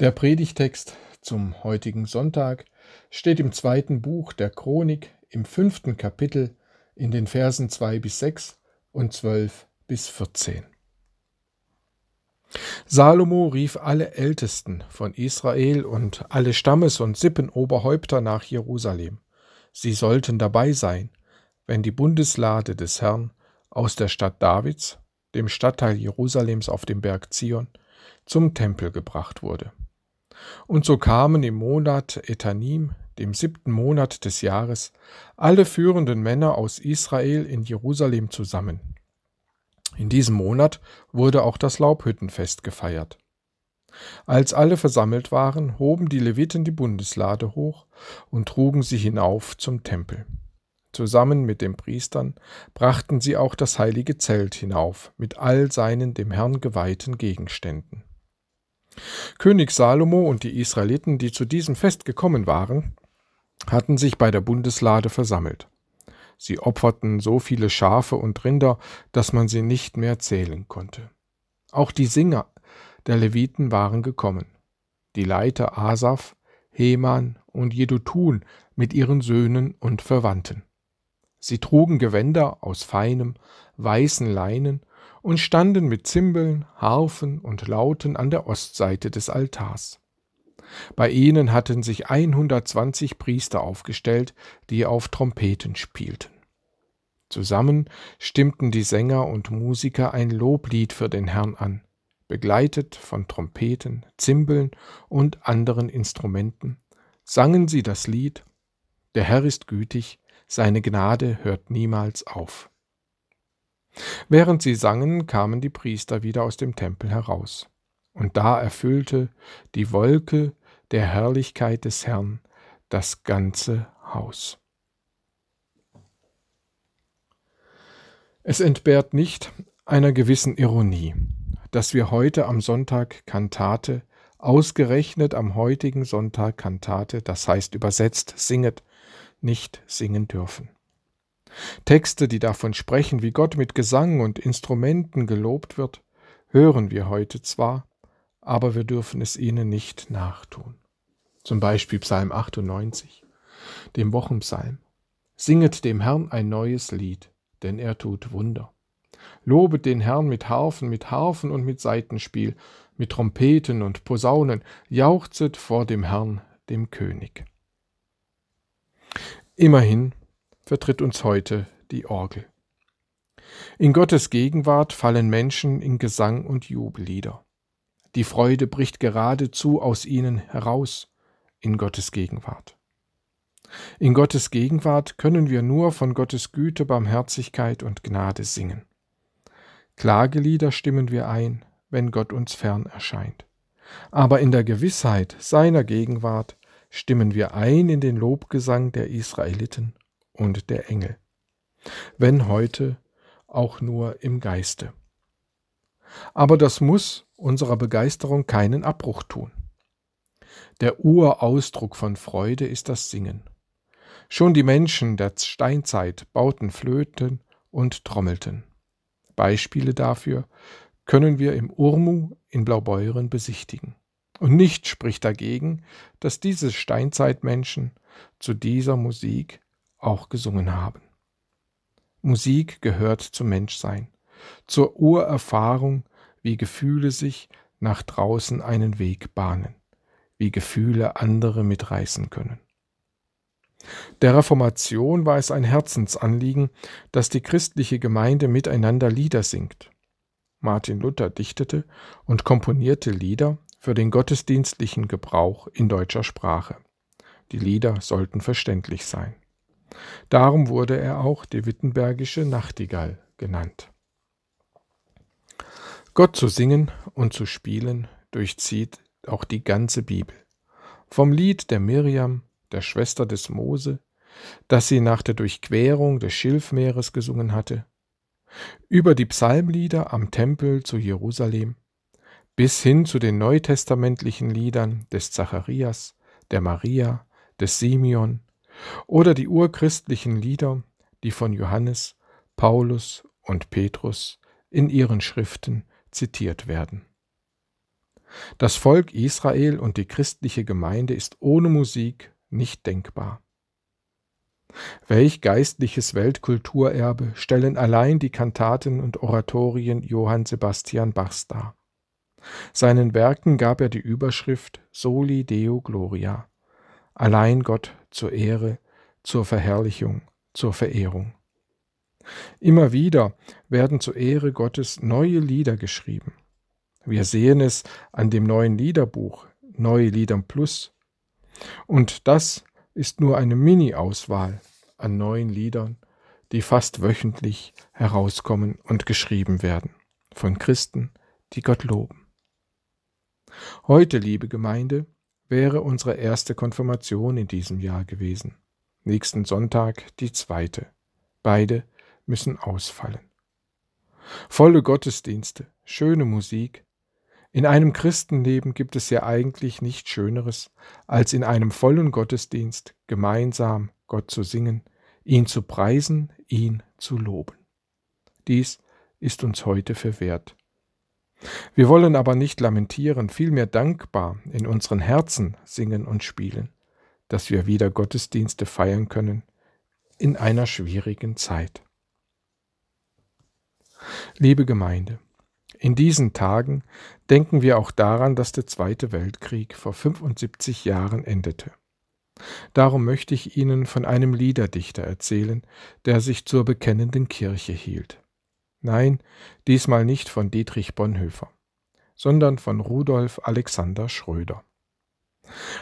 Der Predigtext zum heutigen Sonntag steht im zweiten Buch der Chronik im fünften Kapitel in den Versen 2 bis 6 und 12 bis 14. Salomo rief alle Ältesten von Israel und alle Stammes- und Sippenoberhäupter nach Jerusalem. Sie sollten dabei sein, wenn die Bundeslade des Herrn aus der Stadt Davids, dem Stadtteil Jerusalems auf dem Berg Zion, zum Tempel gebracht wurde. Und so kamen im Monat Etanim, dem siebten Monat des Jahres, alle führenden Männer aus Israel in Jerusalem zusammen. In diesem Monat wurde auch das Laubhüttenfest gefeiert. Als alle versammelt waren, hoben die Leviten die Bundeslade hoch und trugen sie hinauf zum Tempel. Zusammen mit den Priestern brachten sie auch das heilige Zelt hinauf mit all seinen dem Herrn geweihten Gegenständen. König Salomo und die Israeliten, die zu diesem Fest gekommen waren, hatten sich bei der Bundeslade versammelt. Sie opferten so viele Schafe und Rinder, dass man sie nicht mehr zählen konnte. Auch die Singer der Leviten waren gekommen. Die Leiter Asaf, Heman und Jedutun mit ihren Söhnen und Verwandten. Sie trugen Gewänder aus feinem, weißen Leinen und standen mit Zimbeln, Harfen und Lauten an der Ostseite des Altars. Bei ihnen hatten sich 120 Priester aufgestellt, die auf Trompeten spielten. Zusammen stimmten die Sänger und Musiker ein Loblied für den Herrn an, begleitet von Trompeten, Zimbeln und anderen Instrumenten, sangen sie das Lied Der Herr ist gütig, seine Gnade hört niemals auf. Während sie sangen, kamen die Priester wieder aus dem Tempel heraus. Und da erfüllte die Wolke der Herrlichkeit des Herrn das ganze Haus. Es entbehrt nicht einer gewissen Ironie, dass wir heute am Sonntag Kantate, ausgerechnet am heutigen Sonntag Kantate, das heißt übersetzt singet, nicht singen dürfen. Texte, die davon sprechen, wie Gott mit Gesang und Instrumenten gelobt wird, hören wir heute zwar, aber wir dürfen es ihnen nicht nachtun. Zum Beispiel Psalm 98, dem Wochenpsalm. Singet dem Herrn ein neues Lied, denn er tut Wunder. Lobet den Herrn mit Harfen, mit Harfen und mit Saitenspiel, mit Trompeten und Posaunen, jauchzet vor dem Herrn, dem König. Immerhin vertritt uns heute die Orgel. In Gottes Gegenwart fallen Menschen in Gesang und Jubellieder. Die Freude bricht geradezu aus ihnen heraus in Gottes Gegenwart. In Gottes Gegenwart können wir nur von Gottes Güte, Barmherzigkeit und Gnade singen. Klagelieder stimmen wir ein, wenn Gott uns fern erscheint. Aber in der Gewissheit seiner Gegenwart stimmen wir ein in den Lobgesang der Israeliten und der Engel, wenn heute auch nur im Geiste. Aber das muss unserer Begeisterung keinen Abbruch tun. Der Urausdruck von Freude ist das Singen. Schon die Menschen der Steinzeit bauten Flöten und trommelten. Beispiele dafür können wir im Urmu in Blaubeuren besichtigen. Und nichts spricht dagegen, dass diese Steinzeitmenschen zu dieser Musik auch gesungen haben. Musik gehört zum Menschsein, zur Urerfahrung, wie Gefühle sich nach draußen einen Weg bahnen, wie Gefühle andere mitreißen können. Der Reformation war es ein Herzensanliegen, dass die christliche Gemeinde miteinander Lieder singt. Martin Luther dichtete und komponierte Lieder für den gottesdienstlichen Gebrauch in deutscher Sprache. Die Lieder sollten verständlich sein. Darum wurde er auch die Wittenbergische Nachtigall genannt. Gott zu singen und zu spielen durchzieht auch die ganze Bibel. Vom Lied der Miriam, der Schwester des Mose, das sie nach der Durchquerung des Schilfmeeres gesungen hatte, über die Psalmlieder am Tempel zu Jerusalem, bis hin zu den neutestamentlichen Liedern des Zacharias, der Maria, des Simeon oder die urchristlichen Lieder, die von Johannes, Paulus und Petrus in ihren Schriften zitiert werden. Das Volk Israel und die christliche Gemeinde ist ohne Musik nicht denkbar. Welch geistliches Weltkulturerbe stellen allein die Kantaten und Oratorien Johann Sebastian Bachs dar. Seinen Werken gab er die Überschrift Soli Deo Gloria, allein Gott zur Ehre, zur Verherrlichung, zur Verehrung. Immer wieder werden zur Ehre Gottes neue Lieder geschrieben. Wir sehen es an dem neuen Liederbuch Neue Liedern Plus. Und das ist nur eine Mini-Auswahl an neuen Liedern, die fast wöchentlich herauskommen und geschrieben werden von Christen, die Gott loben. Heute, liebe Gemeinde, wäre unsere erste Konfirmation in diesem Jahr gewesen. Nächsten Sonntag die zweite. Beide müssen ausfallen. Volle Gottesdienste, schöne Musik. In einem Christenleben gibt es ja eigentlich nichts Schöneres, als in einem vollen Gottesdienst gemeinsam Gott zu singen, ihn zu preisen, ihn zu loben. Dies ist uns heute verwehrt. Wir wollen aber nicht lamentieren, vielmehr dankbar in unseren Herzen singen und spielen, dass wir wieder Gottesdienste feiern können in einer schwierigen Zeit. Liebe Gemeinde, in diesen Tagen denken wir auch daran, dass der Zweite Weltkrieg vor 75 Jahren endete. Darum möchte ich Ihnen von einem Liederdichter erzählen, der sich zur bekennenden Kirche hielt. Nein, diesmal nicht von Dietrich Bonhoeffer, sondern von Rudolf Alexander Schröder.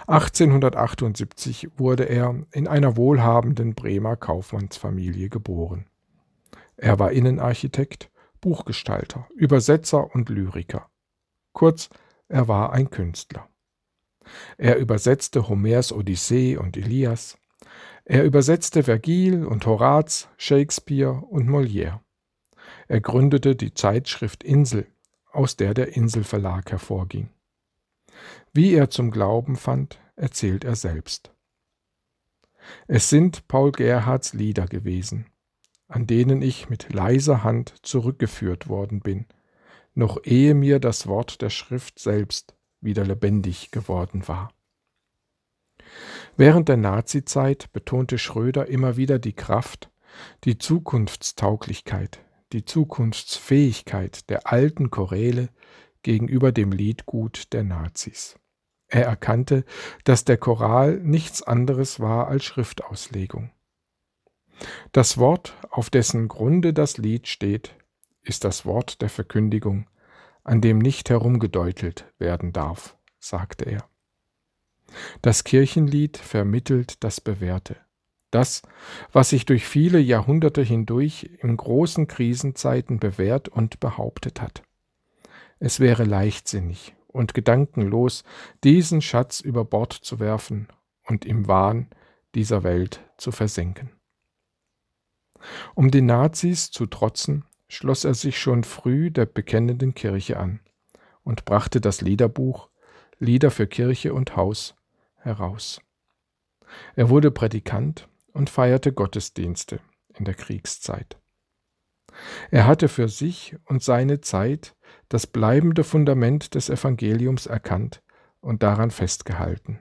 1878 wurde er in einer wohlhabenden Bremer Kaufmannsfamilie geboren. Er war Innenarchitekt, Buchgestalter, Übersetzer und Lyriker. Kurz, er war ein Künstler. Er übersetzte Homers Odyssee und Elias. Er übersetzte Vergil und Horaz, Shakespeare und Molière. Er gründete die Zeitschrift Insel, aus der der Inselverlag hervorging. Wie er zum Glauben fand, erzählt er selbst. Es sind Paul Gerhards Lieder gewesen, an denen ich mit leiser Hand zurückgeführt worden bin, noch ehe mir das Wort der Schrift selbst wieder lebendig geworden war. Während der Nazizeit betonte Schröder immer wieder die Kraft, die Zukunftstauglichkeit, die Zukunftsfähigkeit der alten Choräle gegenüber dem Liedgut der Nazis. Er erkannte, dass der Choral nichts anderes war als Schriftauslegung. Das Wort, auf dessen Grunde das Lied steht, ist das Wort der Verkündigung, an dem nicht herumgedeutelt werden darf, sagte er. Das Kirchenlied vermittelt das Bewährte, das, was sich durch viele Jahrhunderte hindurch in großen Krisenzeiten bewährt und behauptet hat. Es wäre leichtsinnig und gedankenlos, diesen Schatz über Bord zu werfen und im Wahn dieser Welt zu versenken. Um den Nazis zu trotzen, schloss er sich schon früh der bekennenden Kirche an und brachte das Liederbuch Lieder für Kirche und Haus heraus. Er wurde Prädikant und feierte Gottesdienste in der Kriegszeit. Er hatte für sich und seine Zeit das bleibende Fundament des Evangeliums erkannt und daran festgehalten.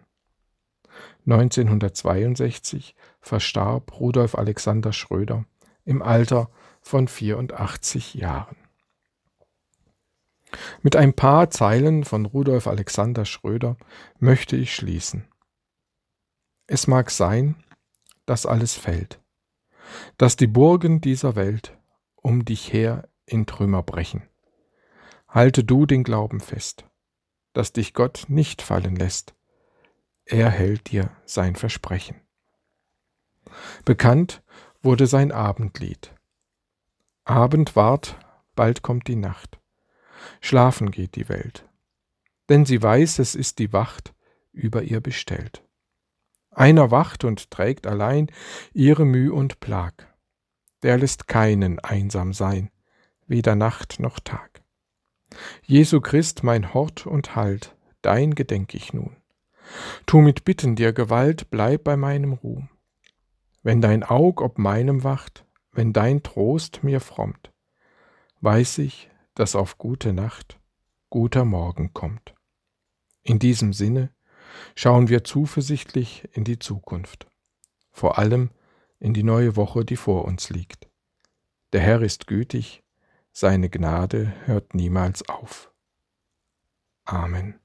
1962 verstarb Rudolf Alexander Schröder im Alter von 84 Jahren. Mit ein paar Zeilen von Rudolf Alexander Schröder möchte ich schließen. Es mag sein, dass alles fällt, dass die Burgen dieser Welt um dich her in Trümmer brechen. Halte du den Glauben fest, dass dich Gott nicht fallen lässt. Er hält dir sein Versprechen. Bekannt wurde sein Abendlied. Abend ward, bald kommt die Nacht. Schlafen geht die Welt. Denn sie weiß, es ist die Wacht über ihr bestellt. Einer wacht und trägt allein ihre Müh und Plag. Der lässt keinen einsam sein, weder Nacht noch Tag. Jesu Christ, mein Hort und Halt, dein gedenk ich nun. Tu mit Bitten dir Gewalt, bleib bei meinem Ruhm. Wenn dein Aug ob meinem wacht, wenn dein Trost mir frommt, weiß ich, dass auf gute Nacht guter Morgen kommt. In diesem Sinne schauen wir zuversichtlich in die Zukunft, vor allem in die neue Woche, die vor uns liegt. Der Herr ist gütig, seine Gnade hört niemals auf. Amen.